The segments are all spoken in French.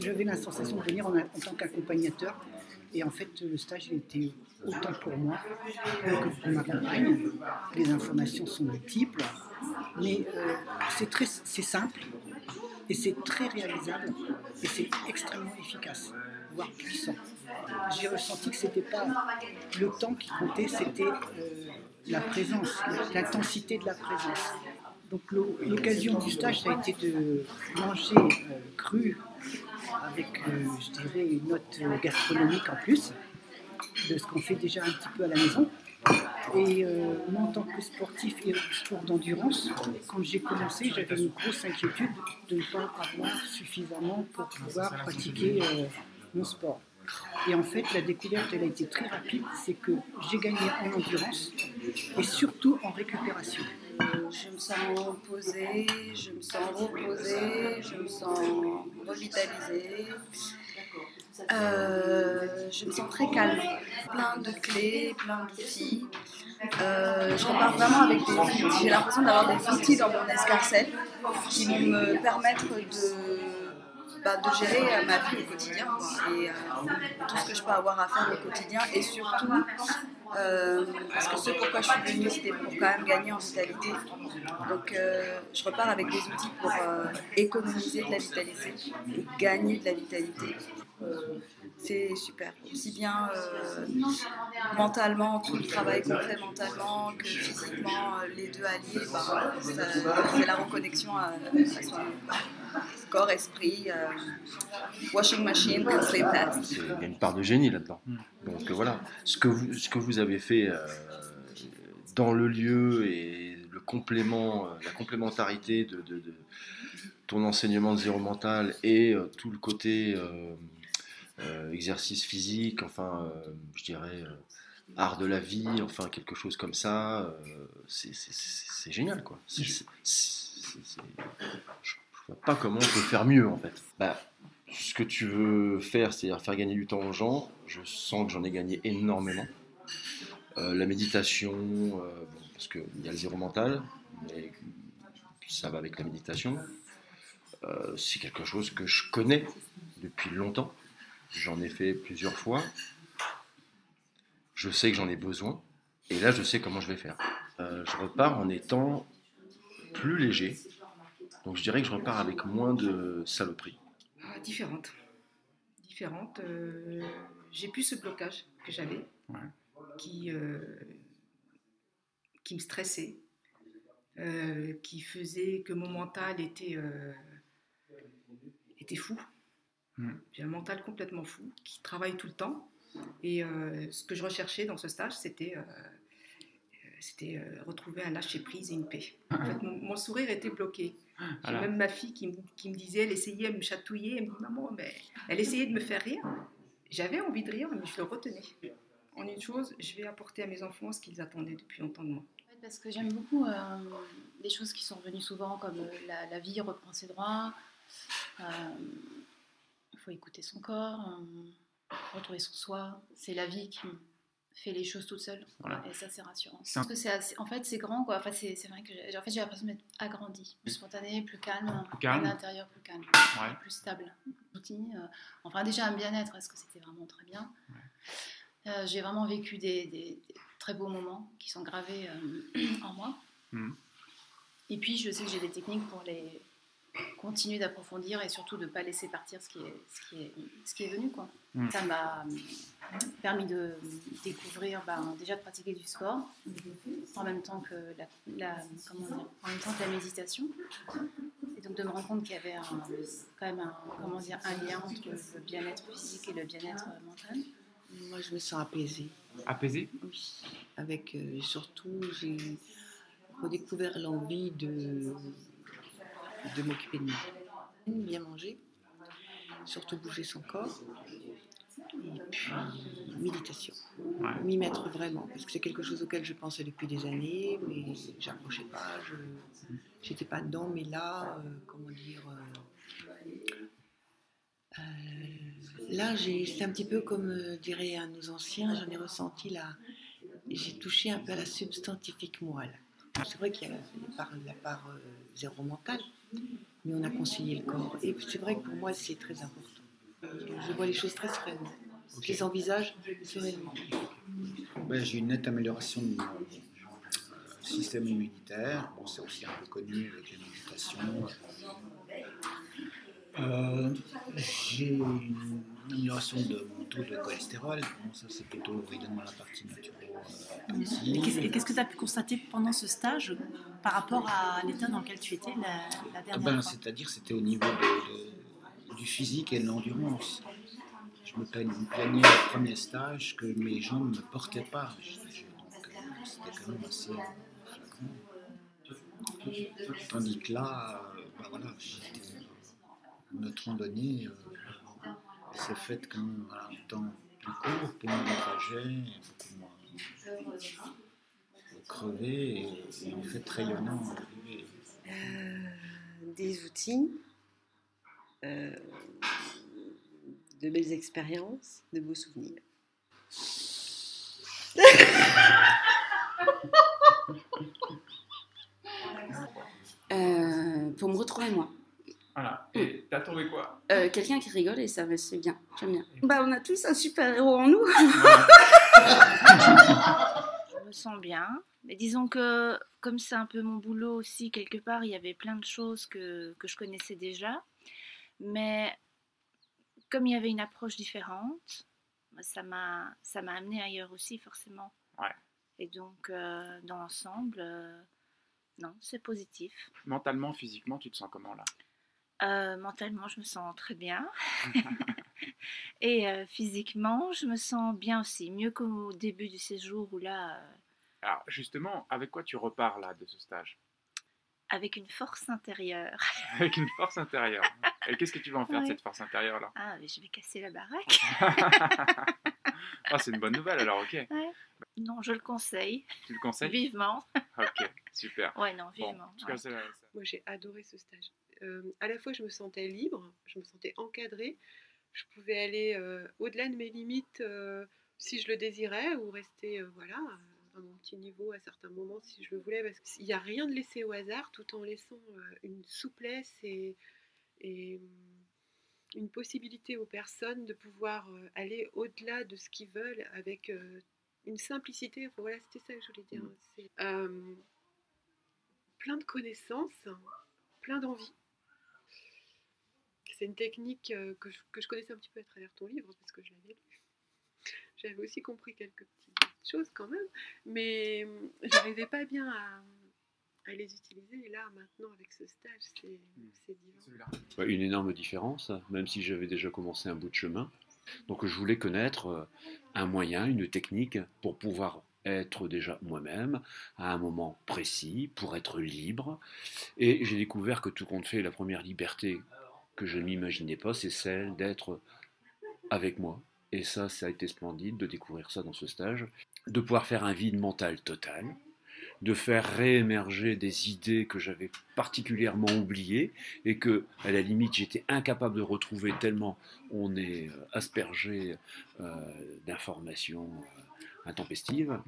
J'avais la sensation de venir en, en tant qu'accompagnateur. Et en fait, le stage il était autant pour moi que pour ma compagne. Les informations sont multiples, mais euh, c'est simple et c'est très réalisable et c'est extrêmement efficace, voire puissant. J'ai ressenti que c'était pas le temps qui comptait, c'était euh, la présence, l'intensité de la présence. Donc l'occasion du stage, ça a été de manger euh, cru avec, euh, je dirais, une note gastronomique en plus de ce qu'on fait déjà un petit peu à la maison. Et euh, moi, en tant que sportif et sport d'endurance, quand j'ai commencé, j'avais une grosse inquiétude de ne pas avoir suffisamment pour pouvoir pratiquer mon sport. Et en fait, la découverte, elle a été très rapide, c'est que j'ai gagné en endurance et surtout en récupération. Je me sens posée, je me sens reposée, je me sens revitalisée. Euh, je me sens très calme, plein de clés, plein d'outils. Euh, je repars vraiment avec des outils. J'ai l'impression d'avoir des outils dans mon escarcelle qui vont me permettre de bah, de gérer euh, ma vie au quotidien et euh, tout ce que je peux avoir à faire au quotidien et surtout euh, parce que ce pourquoi je suis venue c'était pour quand même gagner en vitalité. Donc je repars avec des outils pour économiser de la vitalité et gagner de la vitalité c'est super. Aussi bien mentalement, tout le travail qu'on fait mentalement que physiquement, les deux alliés, bah, c'est la reconnexion à, à son, corps, esprit, euh, washing machine, Il y a une part de génie là-dedans. Hmm. Donc voilà, ce que vous, ce que vous avez fait euh, dans le lieu et le complément, euh, la complémentarité de, ton enseignement de zéro mental et tout le côté exercice physique, enfin, je dirais art de la vie, enfin quelque chose comme ça, c'est génial quoi. Je vois pas comment on peut faire mieux en fait. Bah, ce que tu veux faire, c'est-à-dire faire gagner du temps aux gens, je sens que j'en ai gagné énormément. Euh, la méditation, euh, parce qu'il y a le zéro mental, mais ça va avec la méditation. Euh, c'est quelque chose que je connais depuis longtemps. J'en ai fait plusieurs fois. Je sais que j'en ai besoin. Et là, je sais comment je vais faire. je repars en étant plus léger, donc je dirais que je repars avec moins de saloperies. Ah, différentes. Différentes. Euh, j'ai plus ce blocage que j'avais, qui, euh, qui me stressait, euh, qui faisait que mon mental était, était fou. Hmm. J'ai un mental complètement fou, qui travaille tout le temps. Et ce que je recherchais dans ce stage, c'était c'était retrouver un lâcher-prise et une paix. En fait, mon sourire était bloqué. J'ai même ma fille qui, qui, me disait, elle essayait de me chatouiller, elle me dit maman, mais elle essayait de me faire rire. J'avais envie de rire, mais je le retenais. En une chose, je vais apporter à mes enfants ce qu'ils attendaient depuis longtemps de moi. Parce que j'aime beaucoup euh, des choses qui sont revenues souvent, comme euh, la, vie reprend ses droits. Euh, faut écouter son corps, retrouver son soi. C'est la vie qui, fait les choses toute seule. Et ça, c'est rassurant. Parce que c'est en fait, c'est grand, quoi. Enfin, c'est vrai que j'ai en fait, l'impression d'être agrandi, plus spontané, plus calme, plus calme. à l'intérieur, plus calme, plus stable. Euh, enfin, déjà un bien-être, est-ce que c'était vraiment très bien euh, J'ai vraiment vécu des, très beaux moments qui sont gravés euh, en moi. Mmh. Et puis, je sais que j'ai des techniques pour les continuer d'approfondir et surtout de ne pas laisser partir ce qui est, ce qui est, ce qui est venu. Quoi. Mm. Ça m'a permis de découvrir, ben, déjà de pratiquer du sport en même temps que la, comment dire, en même temps que la méditation. Et donc de me rendre compte qu'il y avait quand même un, comment dire, un lien entre le bien-être physique et le bien-être mental. Moi, je me sens apaisée. Apaisée? Oui. Avec euh, surtout, j'ai redécouvert l'envie de de m'occuper de moi. Bien manger, surtout bouger son corps, et puis méditation. M'y mettre vraiment, parce que c'est quelque chose auquel je pensais depuis des années, mais j'approchais pas, je n'étais pas dedans, mais là, euh, comment dire, euh, euh, là c'est un petit peu comme dirait un de nos anciens, j'en ai ressenti là, j'ai touché un peu à la substantifique moelle. C'est vrai qu'il y a la part, zéro mentale, mais on a concilié le corps. Et c'est vrai que pour moi, c'est très important. je vois les choses très sereinement. Je les envisage sereinement. Ben, J'ai une nette amélioration de mon euh, système immunitaire. Bon, c'est aussi un peu connu avec les méditations. Euh, J'ai une amélioration de mon taux de cholestérol. Bon, ça, c'est plutôt évidemment la partie naturelle. Et qu'est-ce que tu as pu constater pendant ce stage par rapport à l'état dans lequel tu étais la, la Ah dernière ben, fois? C'est-à-dire c'était au niveau de- de- du physique et de l'endurance. Je me plaignais au premier stage que mes jambes ne me portaient pas. Euh, C'était quand même assez flagrant. Tandis que là, euh, ben voilà, notre randonnée euh, s'est faite quand même un temps plus court, plus moins de trajet, beaucoup moins crevé et, et en fait rayonnant. Euh, des outils, euh, de belles expériences, de beaux souvenirs. Euh, pour me retrouver moi. Voilà. Et t'as trouvé quoi? Euh, Quelqu'un qui rigole et ça va, c'est bien. J'aime bien. Bah, on a tous un super héros en nous. Je me sens bien. Mais disons que, comme c'est un peu mon boulot aussi, quelque part, il y avait plein de choses que, que je connaissais déjà. Mais comme il y avait une approche différente, ça m'a ça m'a amené ailleurs aussi, forcément. Ouais. Et donc, euh, dans l'ensemble, euh, non, c'est positif. Mentalement, physiquement, tu te sens comment là? Euh, mentalement, je me sens très bien. Et euh, physiquement, je me sens bien aussi. Mieux qu'au début du séjour où là, euh, Alors justement, avec quoi tu repars là de ce stage? Avec une force intérieure. Avec une force intérieure. Et qu'est-ce que tu vas en faire de cette force intérieure là? Ah, mais je vais casser la baraque. Ah, c'est une bonne nouvelle alors, ok. Ouais. Non, je le conseille. Tu le conseilles? Vivement. Ok, super. Ouais, non, vivement. ouais. Moi, j'ai adoré ce stage. Euh, à la fois, je me sentais libre, je me sentais encadrée. Je pouvais aller euh, au-delà de mes limites euh, si je le désirais ou rester voilà, à mon petit niveau à certains moments si je le voulais. Parce qu'il n'y a rien de laissé au hasard tout en laissant une souplesse et, et, hum, une possibilité aux personnes de pouvoir aller au-delà de ce qu'ils veulent avec une simplicité. Enfin, voilà, c'était ça que je voulais dire. C'est, euh, plein de connaissances, plein d'envie. C'est une technique euh, que je, que je connaissais un petit peu à travers ton livre, parce que je l'avais lu. J'avais aussi compris quelques petites choses quand même, mais hum, j'arrivais pas bien à, à les utiliser. Et là, maintenant, avec ce stage, c'est c'est divin. Ouais, Une énorme différence, même si j'avais déjà commencé un bout de chemin. Donc je voulais connaître euh, un moyen, une technique pour pouvoir être déjà moi-même à un moment précis, pour être libre. Et j'ai découvert que tout compte fait, la première liberté que je ne m'imaginais pas, c'est celle d'être avec moi. Et ça, ça a été splendide de découvrir ça dans ce stage, de pouvoir faire un vide mental total, de faire réémerger des idées que j'avais particulièrement oubliées et que, à la limite, j'étais incapable de retrouver tellement on est euh, aspergé euh, d'informations euh, intempestives.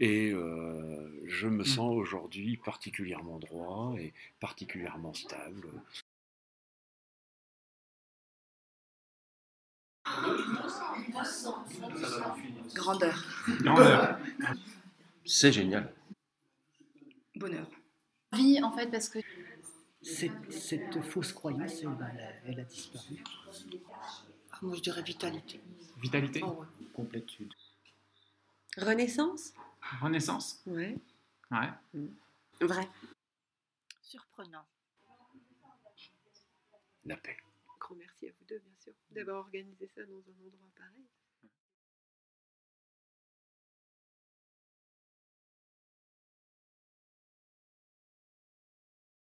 Et euh, je me sens aujourd'hui particulièrement droit et particulièrement stable. Grandeur. Grandeur. C'est génial. Bonheur. Vie, en fait, parce que Cette, cette fausse croyance, elle, a- elle a disparu. Ah, moi, je dirais vitalité. Vitalité Oh, ouais. Complétude. Renaissance? Renaissance Ouais. Ouais. Vrai. surprenant. La paix. Grand merci à vous deux, bien sûr, d'avoir organisé ça dans un endroit pareil.